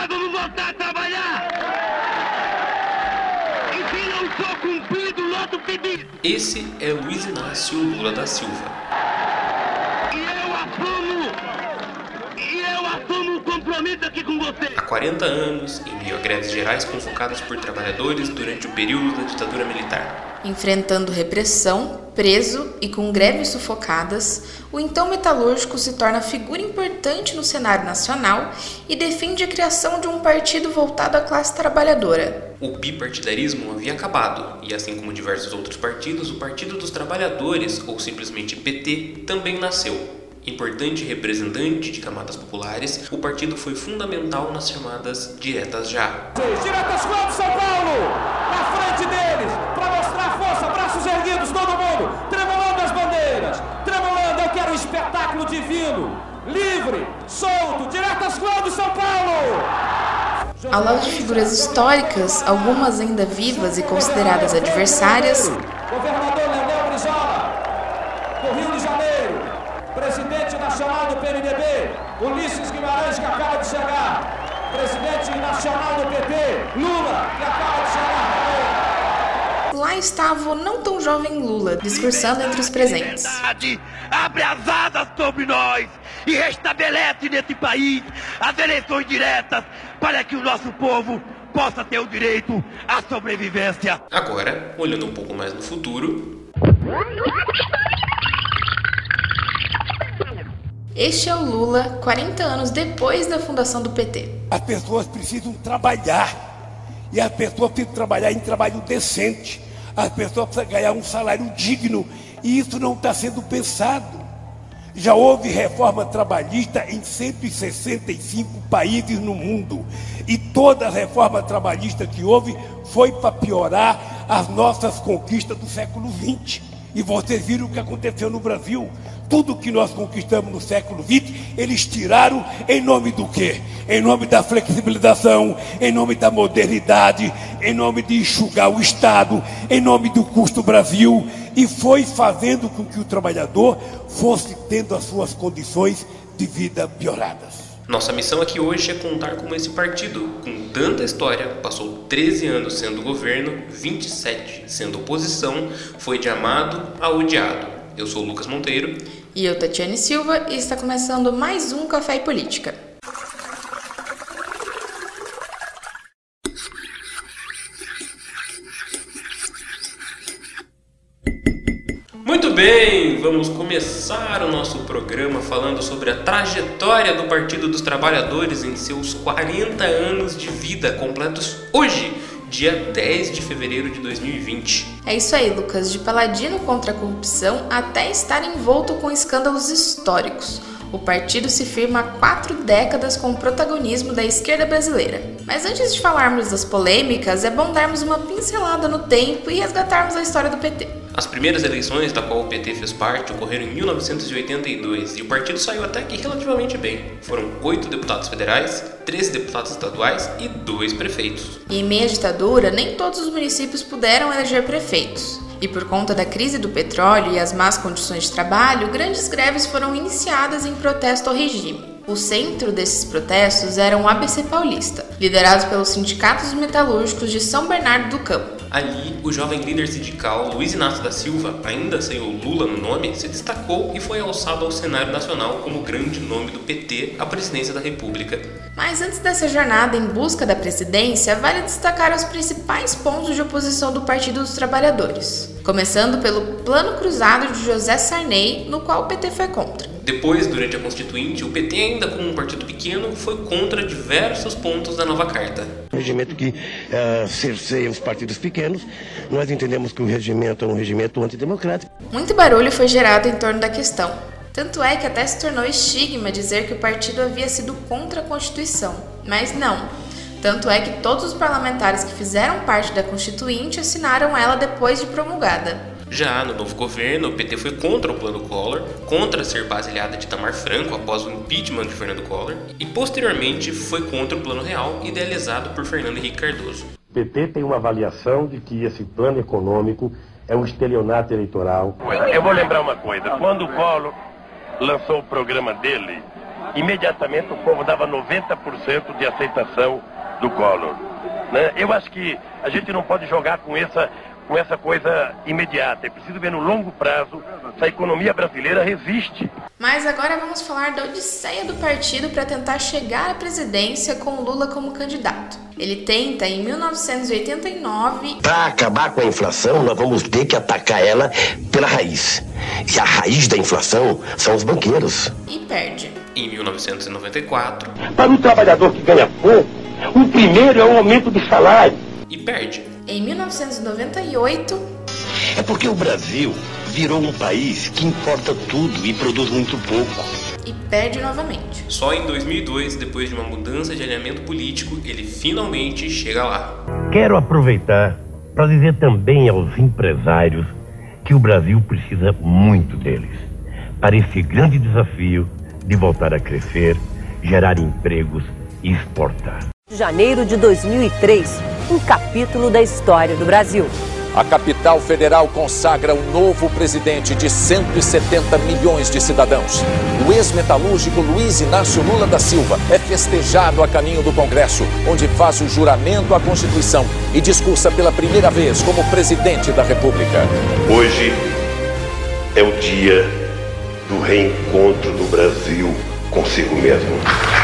nós vamos voltar a trabalhar! E se não for cumprido o nosso pedido? Esse é Luiz Inácio Lula da Silva. E eu assumo! E eu compromisso aqui com você! Há 40 anos, em meio a greves gerais convocadas por trabalhadores durante o período da ditadura militar. Enfrentando repressão, preso e com greves sufocadas, o então metalúrgico se torna figura importante no cenário nacional e defende a criação de um partido voltado à classe trabalhadora. O bipartidarismo havia acabado, e assim como diversos outros partidos, o Partido dos Trabalhadores, ou simplesmente PT, também nasceu. Importante representante de camadas populares, o partido foi fundamental nas chamadas diretas já. Diretas quando São Paulo! Na frente deles, para mostrar força, braços erguidos, todo mundo, tremulando as bandeiras, tremulando, eu quero um espetáculo divino, livre, solto, diretas quando São Paulo! Ao lado de figuras históricas, algumas ainda vivas e consideradas adversárias, Governador Leonel Brizola, do Rio de Janeiro, presidente nacional do PMDB, Ulisses Guimarães, que acaba de chegar, presidente nacional do PT, Lula, que acaba de chegar lá estava o não tão jovem Lula, discursando entre os presentes. Liberdade abre as asas sobre nós e restabelece nesse país as eleições diretas para que o nosso povo possa ter o direito à sobrevivência. Agora, olhando um pouco mais no futuro, Este é o Lula, 40 anos depois da fundação do PT. As pessoas precisam trabalhar. E as pessoas precisam trabalhar em trabalho decente. As pessoas precisam ganhar um salário digno. E isso não está sendo pensado. Já houve reforma trabalhista em 165 países no mundo. E toda reforma trabalhista que houve foi para piorar as nossas conquistas do século XX. E vocês viram o que aconteceu no Brasil. Tudo que nós conquistamos no século XX, eles tiraram em nome do quê? Em nome da flexibilização, em nome da modernidade, em nome de enxugar o Estado, em nome do custo Brasil, e foi fazendo com que o trabalhador fosse tendo as suas condições de vida pioradas. Nossa missão aqui hoje é contar como esse partido, com tanta história, passou 13 anos sendo governo, 27 sendo oposição, foi de amado a odiado. Eu sou Lucas Monteiro. E eu, Tatiane Silva, e está começando mais um Café e Política. Muito bem, vamos começar o nosso programa falando sobre a trajetória do Partido dos Trabalhadores em seus 40 anos de vida, completos hoje, dia 10 de fevereiro de 2020. É isso aí, Lucas, de paladino contra a corrupção até estar envolto com escândalos históricos. O partido se firma há quatro décadas com o protagonismo da esquerda brasileira. Mas antes de falarmos das polêmicas, é bom darmos uma pincelada no tempo e resgatarmos a história do PT. As primeiras eleições da qual o PT fez parte ocorreram em 1982 e o partido saiu até que relativamente bem. Foram oito deputados federais, 13 deputados estaduais e dois prefeitos. E em meia ditadura, nem todos os municípios puderam eleger prefeitos. E por conta da crise do petróleo e as más condições de trabalho, grandes greves foram iniciadas em protesto ao regime. O centro desses protestos era o ABC Paulista, liderado pelos sindicatos metalúrgicos de São Bernardo do Campo. Ali, o jovem líder sindical Luiz Inácio da Silva, ainda sem o Lula no nome, se destacou e foi alçado ao cenário nacional como grande nome do PT à presidência da República. Mas antes dessa jornada em busca da presidência, vale destacar os principais pontos de oposição do Partido dos Trabalhadores. Começando pelo Plano Cruzado de José Sarney, no qual o PT foi contra. Depois, durante a Constituinte, o PT, ainda como um partido pequeno, foi contra diversos pontos da nova carta. Um regimento que uh, cerceia os partidos pequenos. Nós entendemos que o regimento é um regimento antidemocrático. Muito barulho foi gerado em torno da questão. Tanto é que até se tornou estigma dizer que o partido havia sido contra a Constituição. Mas não. Tanto é que todos os parlamentares que fizeram parte da Constituinte assinaram ela depois de promulgada. Já no novo governo, o PT foi contra o plano Collor, contra ser baseada de Tamar Franco após o impeachment de Fernando Collor, e posteriormente foi contra o plano real idealizado por Fernando Henrique Cardoso. O PT tem uma avaliação de que esse plano econômico é um estelionato eleitoral. Eu vou lembrar uma coisa: quando o Collor lançou o programa dele, imediatamente o povo dava 90% de aceitação do Collor. Né? Eu acho que a gente não pode jogar com essa, com essa coisa imediata. É preciso ver no longo prazo se a economia brasileira resiste. Mas agora vamos falar da odisseia do partido para tentar chegar à presidência com Lula como candidato. Ele tenta em 1989. Para acabar com a inflação, nós vamos ter que atacar ela pela raiz. E a raiz da inflação são os banqueiros. E perde. Em 1994. Para o trabalhador que ganha pouco, o primeiro é o aumento do salário. E perde. Em 1998. É porque o Brasil virou um país que importa tudo e produz muito pouco. E perde novamente. Só em 2002, depois de uma mudança de alinhamento político, ele finalmente chega lá. Quero aproveitar para dizer também aos empresários que o Brasil precisa muito deles para esse grande desafio de voltar a crescer, gerar empregos e exportar. Janeiro de 2003, um capítulo da história do Brasil. A capital federal consagra um novo presidente de 170 milhões de cidadãos. O ex-metalúrgico Luiz Inácio Lula da Silva é festejado a caminho do Congresso, onde faz o juramento à Constituição e discursa pela primeira vez como presidente da República. Hoje é o dia do reencontro do Brasil consigo mesmo.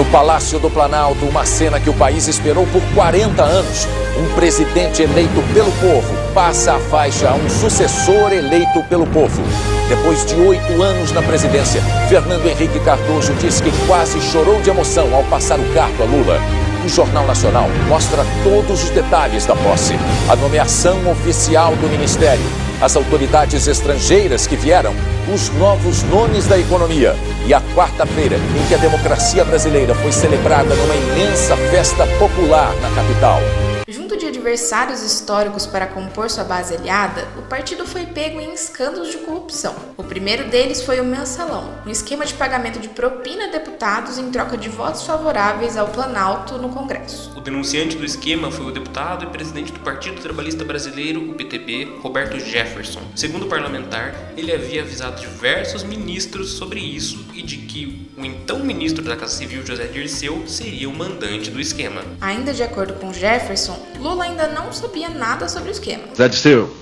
No Palácio do Planalto, uma cena que o país esperou por 40 anos. Um presidente eleito pelo povo passa a faixa a um sucessor eleito pelo povo. Depois de oito anos na presidência, Fernando Henrique Cardoso diz que quase chorou de emoção ao passar o cargo a Lula. O Jornal Nacional mostra todos os detalhes da posse, a nomeação oficial do ministério, as autoridades estrangeiras que vieram, os novos nomes da economia e a quarta-feira em que a democracia brasileira foi celebrada numa imensa festa popular na capital. Junto de adversários históricos para compor sua base aliada, partido foi pego em escândalos de corrupção. O primeiro deles foi o mensalão, um esquema de pagamento de propina a deputados em troca de votos favoráveis ao Planalto no Congresso. O denunciante do esquema foi o deputado e presidente do Partido Trabalhista Brasileiro, o PTB, Roberto Jefferson. Segundo o parlamentar, ele havia avisado diversos ministros sobre isso e de que o então ministro da Casa Civil, José Dirceu, seria o mandante do esquema. Ainda de acordo com Jefferson, Lula ainda não sabia nada sobre o esquema. Zé Dirceu,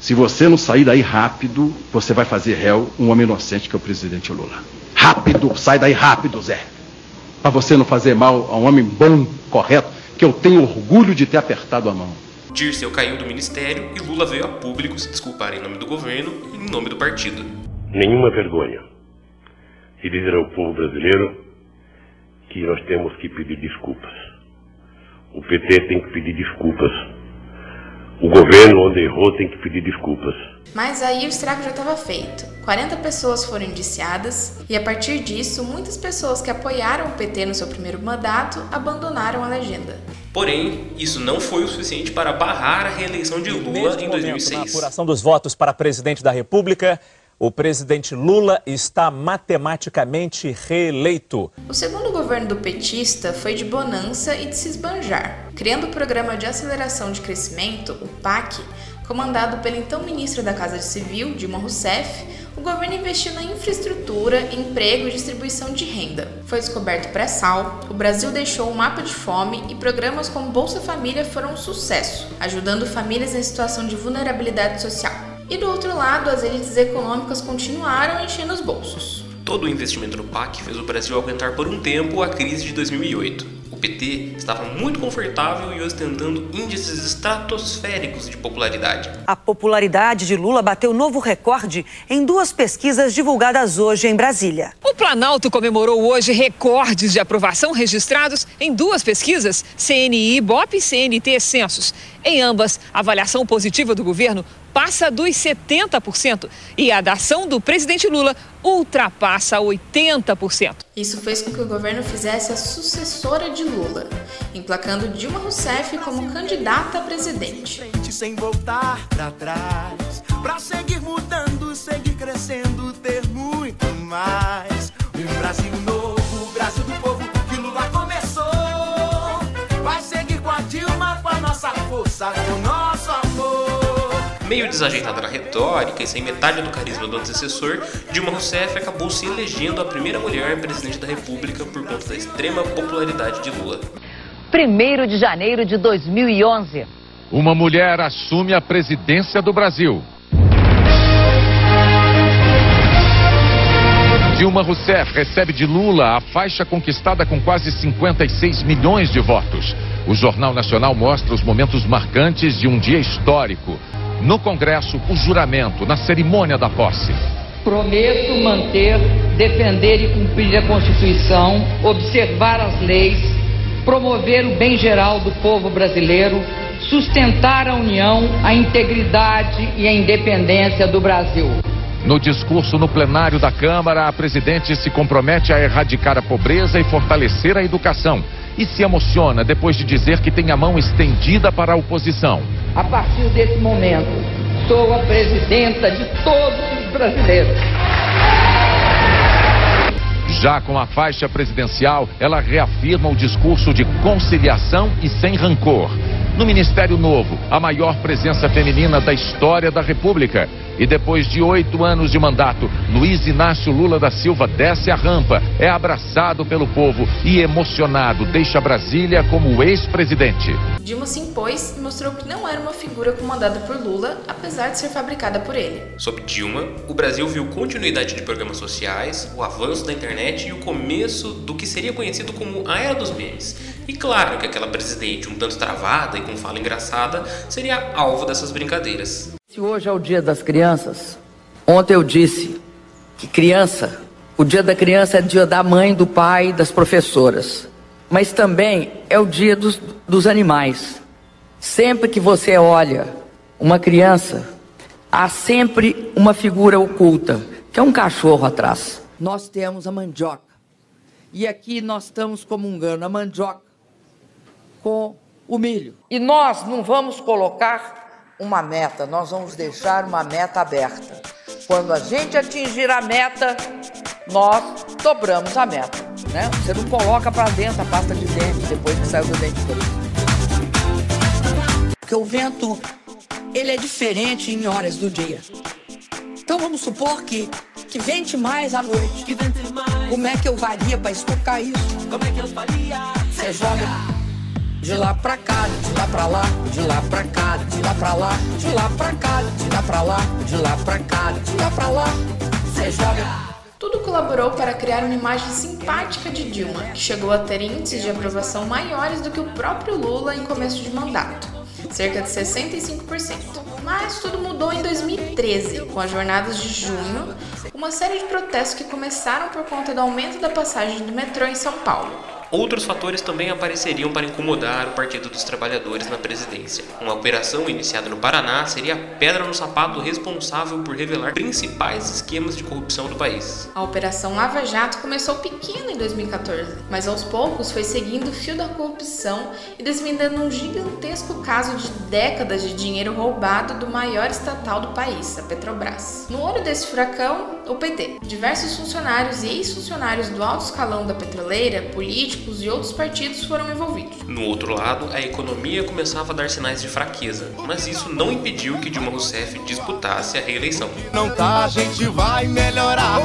se você não sair daí rápido, você vai fazer réu um homem inocente que é o presidente Lula. Rápido, sai daí rápido, Zé. Para você não fazer mal a um homem bom, correto, que eu tenho orgulho de ter apertado a mão. Dirceu caiu do ministério e Lula veio a público se desculpar em nome do governo e em nome do partido. Nenhuma vergonha. E dizer ao povo brasileiro que nós temos que pedir desculpas. O PT tem que pedir desculpas. O governo, onde errou, tem que pedir desculpas. Mas aí o estrago já estava feito. 40 pessoas foram indiciadas e a partir disso, muitas pessoas que apoiaram o PT no seu primeiro mandato abandonaram a legenda. Porém, isso não foi o suficiente para barrar a reeleição de Lula em momento, 2006. Na apuração dos votos para presidente da República, o presidente Lula está matematicamente reeleito. O segundo governo do petista foi de bonança e de se esbanjar. Criando o Programa de Aceleração de Crescimento, o PAC, comandado pelo então ministro da Casa Civil, Dilma Rousseff, o governo investiu na infraestrutura, emprego e distribuição de renda. Foi descoberto pré-sal, o Brasil deixou um mapa de fome e programas como Bolsa Família foram um sucesso, ajudando famílias em situação de vulnerabilidade social. E do outro lado, as elites econômicas continuaram enchendo os bolsos. Todo o investimento no PAC fez o Brasil aguentar por um tempo a crise de 2008. O PT estava muito confortável e ostentando índices estratosféricos de popularidade. A popularidade de Lula bateu novo recorde em duas pesquisas divulgadas hoje em Brasília. O Planalto comemorou hoje recordes de aprovação registrados em duas pesquisas, CNI Ibope e CNT Censos. Em ambas, a avaliação positiva do governo passa dos 70% e a da ação do presidente Lula ultrapassa 80%. Isso fez com que o governo fizesse a sucessora de Lula, emplacando Dilma Rousseff como candidata a presidente. Sem voltar pra trás, pra seguir mudando, seguir crescendo, ter muito mais. Um Brasil novo, o Brasil do povo que Lula começou. Vai seguir com a Dilma, com a nossa força. Meio desajeitada na retórica e sem metade do carisma do antecessor, Dilma Rousseff acabou se elegendo a primeira mulher presidente da República por conta da extrema popularidade de Lula. 1 de janeiro de 2011. Uma mulher assume a presidência do Brasil. Dilma Rousseff recebe de Lula a faixa conquistada com quase 56 milhões de votos. O Jornal Nacional mostra os momentos marcantes de um dia histórico. No Congresso, o juramento, na cerimônia da posse. Prometo manter, defender e cumprir a Constituição, observar as leis, promover o bem geral do povo brasileiro, sustentar a união, a integridade e a independência do Brasil. No discurso no plenário da Câmara, a presidente se compromete a erradicar a pobreza e fortalecer a educação. E se emociona depois de dizer que tem a mão estendida para a oposição. A partir desse momento, sou a presidenta de todos os brasileiros. Já com a faixa presidencial, ela reafirma o discurso de conciliação e sem rancor. No Ministério Novo, a maior presença feminina da história da República. E depois de oito anos de mandato, Luiz Inácio Lula da Silva desce a rampa, é abraçado pelo povo e emocionado deixa Brasília como ex-presidente. Dilma se impôs e mostrou que não era uma figura comandada por Lula, apesar de ser fabricada por ele. Sob Dilma, o Brasil viu continuidade de programas sociais, o avanço da internet e o começo do que seria conhecido como a Era dos Memes. E claro que aquela presidente um tanto travada e com fala engraçada seria alvo dessas brincadeiras. Se hoje é o dia das crianças, ontem eu disse que criança, o dia da criança é dia da mãe, do pai, das professoras. Mas também é o dia dos, dos animais. Sempre que você olha uma criança, há sempre uma figura oculta, que é um cachorro atrás. Nós temos a mandioca. E aqui nós estamos comungando a mandioca com o milho. E nós não vamos colocar uma meta, nós vamos deixar uma meta aberta. Quando a gente atingir a meta, nós dobramos a meta. Né? Você não coloca para dentro a pasta de dente depois que saiu do dente Porque o vento, ele é diferente em horas do dia. Então vamos supor que, que vente mais à noite. Como é que eu varia para explicar isso? Como é que eu faria? Você joga de lá pra cá, de lá pra lá, de lá pra cá, de lá pra lá, de lá pra cá, de lá pra lá, de lá pra cá, de lá pra lá. Você joga. Tudo colaborou para criar uma imagem simpática de Dilma, que chegou a ter índices de aprovação maiores do que o próprio Lula em começo de mandato, cerca de 65%. Mas tudo mudou em 2013, com as jornadas de junho, uma série de protestos que começaram por conta do aumento da passagem do metrô em São Paulo. Outros fatores também apareceriam para incomodar o Partido dos Trabalhadores na presidência. Uma operação iniciada no Paraná seria a pedra no sapato responsável por revelar principais esquemas de corrupção do país. A Operação Lava Jato começou pequena em 2014, mas aos poucos foi seguindo o fio da corrupção e desvendando um gigantesco caso de décadas de dinheiro roubado do maior estatal do país, a Petrobras. No olho desse furacão, o PT. Diversos funcionários e ex-funcionários do alto escalão da petroleira, políticos, e outros partidos foram envolvidos. No outro lado, a economia começava a dar sinais de fraqueza, mas isso não impediu que Dilma Rousseff disputasse a reeleição. Não tá, a gente vai melhorar.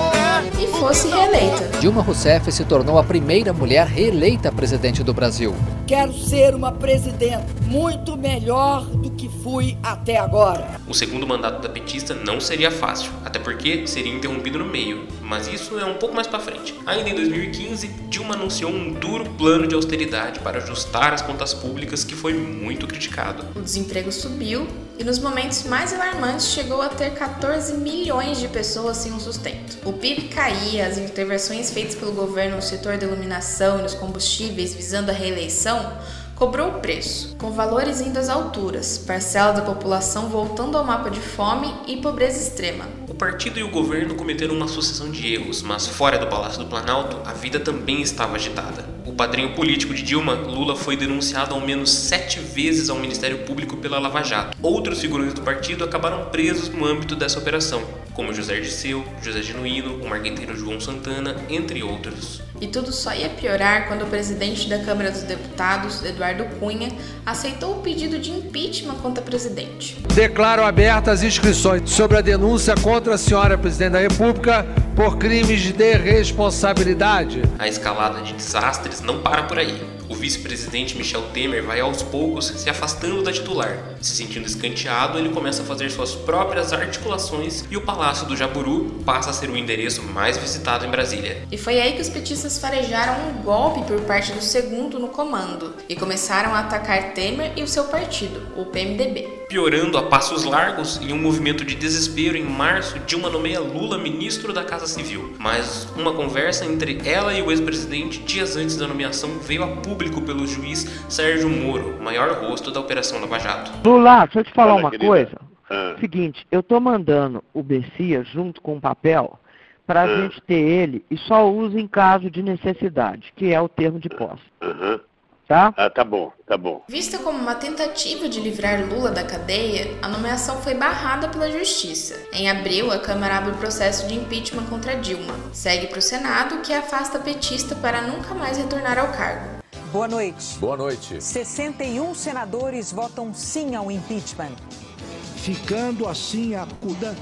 E fosse reeleita. Dilma Rousseff se tornou a primeira mulher reeleita presidente do Brasil. Quero ser uma presidente muito melhor que fui até agora. O segundo mandato da petista não seria fácil, até porque seria interrompido no meio, mas isso é um pouco mais para frente. Ainda em 2015, Dilma anunciou um duro plano de austeridade para ajustar as contas públicas que foi muito criticado. O desemprego subiu e nos momentos mais alarmantes chegou a ter 14 milhões de pessoas sem um sustento. O PIB caía, as intervenções feitas pelo governo no setor da iluminação e nos combustíveis visando a reeleição cobrou o preço, com valores indo às alturas, parcela da população voltando ao mapa de fome e pobreza extrema. O partido e o governo cometeram uma sucessão de erros, mas fora do Palácio do Planalto, a vida também estava agitada. O padrinho político de Dilma, Lula, foi denunciado ao menos sete vezes ao Ministério Público pela Lava Jato. Outros figurantes do partido acabaram presos no âmbito dessa operação, como José Dirceu, José Genuíno, o marqueteiro João Santana, entre outros. E tudo só ia piorar quando o presidente da Câmara dos Deputados, Eduardo Cunha, aceitou o pedido de impeachment contra a presidente. Declaro abertas as inscrições sobre a denúncia contra a senhora presidente da República por crimes de responsabilidade. A escalada de desastres não para por aí. O vice-presidente Michel Temer vai aos poucos se afastando da titular. Se sentindo escanteado, ele começa a fazer suas próprias articulações e o Palácio do Jaburu passa a ser o endereço mais visitado em Brasília. E foi aí que os petistas farejaram um golpe por parte do segundo no comando e começaram a atacar Temer e o seu partido, o PMDB. Piorando a passos largos em um movimento de desespero em março, Dilma nomeia Lula ministro da Casa Civil. Mas uma conversa entre ela e o ex-presidente dias antes da nomeação veio a público pelo juiz Sérgio Moro, maior rosto da Operação Lava Jato. Lula, deixa eu te falar uma coisa. Ah. Seguinte, eu tô mandando o Bessias junto com o papel para a ah. gente ter ele e só usa em caso de necessidade, que é o termo de posse. Uhum tá? Ah, tá bom, tá bom. Vista como uma tentativa de livrar Lula da cadeia, a nomeação foi barrada pela Justiça. Em abril, a Câmara abre o processo de impeachment contra Dilma. Segue para o Senado, que afasta a petista para nunca mais retornar ao cargo. Boa noite. Boa noite. 61 senadores votam sim ao impeachment. Ficando assim a CUDA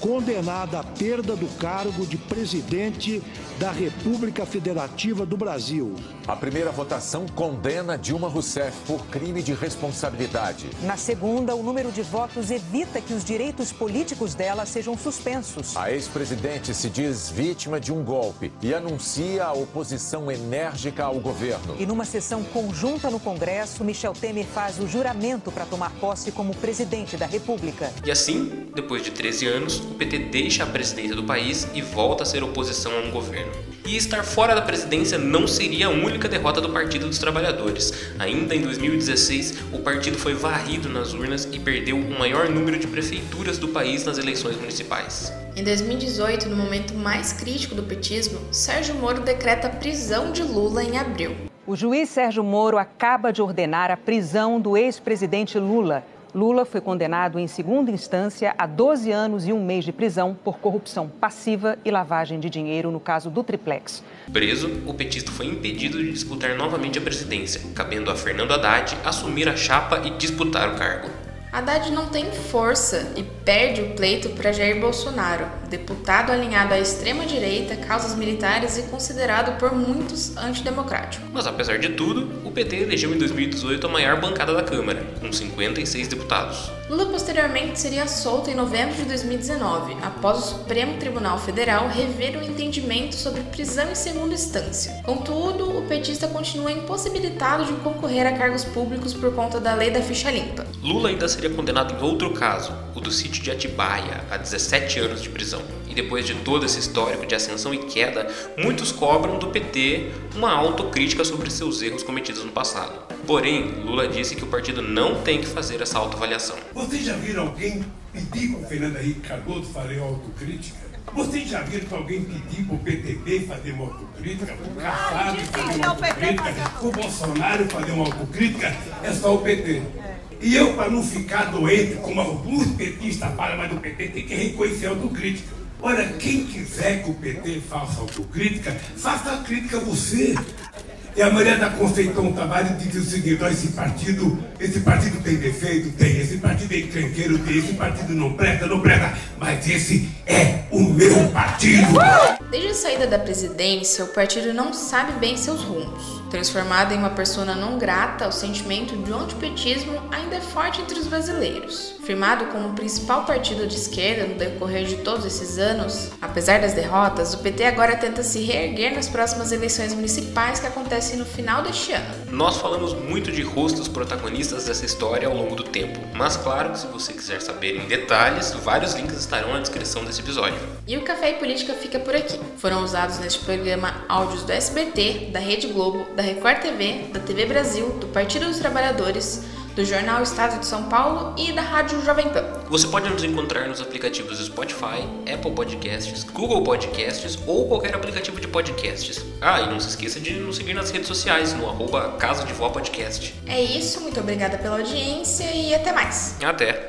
condenada à perda do cargo de presidente da República Federativa do Brasil. A primeira votação condena Dilma Rousseff por crime de responsabilidade. Na segunda, o número de votos evita que os direitos políticos dela sejam suspensos. A ex-presidente se diz vítima de um golpe e anuncia a oposição enérgica ao governo. E numa sessão conjunta no Congresso, Michel Temer faz o juramento para tomar posse como presidente da República. E assim, depois de 13 anos, o PT deixa a presidência do país e volta a ser oposição a um governo. E estar fora da presidência não seria a única derrota do Partido dos Trabalhadores. Ainda em 2016, o partido foi varrido nas urnas e perdeu o maior número de prefeituras do país nas eleições municipais. Em 2018, no momento mais crítico do petismo, Sérgio Moro decreta a prisão de Lula em abril. O juiz Sérgio Moro acaba de ordenar a prisão do ex-presidente Lula. Lula foi condenado em segunda instância a 12 anos e um mês de prisão por corrupção passiva e lavagem de dinheiro no caso do Triplex. Preso, o petista foi impedido de disputar novamente a presidência, cabendo a Fernando Haddad assumir a chapa e disputar o cargo. Haddad não tem força e perde o pleito para Jair Bolsonaro, deputado alinhado à extrema-direita, causas militares e considerado por muitos antidemocrático. Mas apesar de tudo, o PT elegeu em 2018 a maior bancada da Câmara, com 56 deputados. Lula posteriormente seria solto em novembro de 2019, após o Supremo Tribunal Federal rever o entendimento sobre prisão em segunda instância. Contudo, o petista continua impossibilitado de concorrer a cargos públicos por conta da lei da ficha limpa. Lula ainda seria condenado em outro caso, o do sítio de Atibaia, a 17 anos de prisão. E depois de todo esse histórico de ascensão e queda, muitos cobram do PT uma autocrítica sobre seus erros cometidos no passado. Porém, Lula disse que o partido não tem que fazer essa autoavaliação. Vocês já viram alguém pedir para o Fernando Henrique Cardoso fazer autocrítica? Vocês já viram que alguém pedir para o PTB fazer uma autocrítica? Para o Kassab fazer uma autocrítica? Para o Bolsonaro fazer uma autocrítica? É só o PT. E eu, para não ficar doente, como alguns petistas falam, mas o PT tem que reconhecer a autocrítica. Olha, quem quiser que o PT faça autocrítica, faça a crítica você. E a Maria da Conceição Tavares diz o seguinte: esse partido, esse partido tem defeito? Tem. Esse partido é encrenqueiro? Tem. Esse partido não presta? Não presta. Mas esse é o meu partido. Desde a saída da presidência, o partido não sabe bem seus rumos. Transformado em uma persona não grata, o sentimento de antipetismo ainda é forte entre os brasileiros. Firmado como o principal partido de esquerda no decorrer de todos esses anos, apesar das derrotas, o PT agora tenta se reerguer nas próximas eleições municipais que acontecem no final deste ano. Nós falamos muito de rostos protagonistas dessa história ao longo do tempo, mas claro que se você quiser saber em detalhes, vários links estarão na descrição desse episódio. E o Café e Política fica por aqui. Foram usados neste programa áudios do SBT, da Rede Globo, da Record TV, da TV Brasil, do Partido dos Trabalhadores, do Jornal Estado de São Paulo e da Rádio Jovem Pan. Você pode nos encontrar nos aplicativos Spotify, Apple Podcasts, Google Podcasts ou qualquer aplicativo de podcasts. Ah, e não se esqueça de nos seguir nas redes sociais, no arroba Casa de Vó Podcast. É isso, muito obrigada pela audiência e até mais. Até.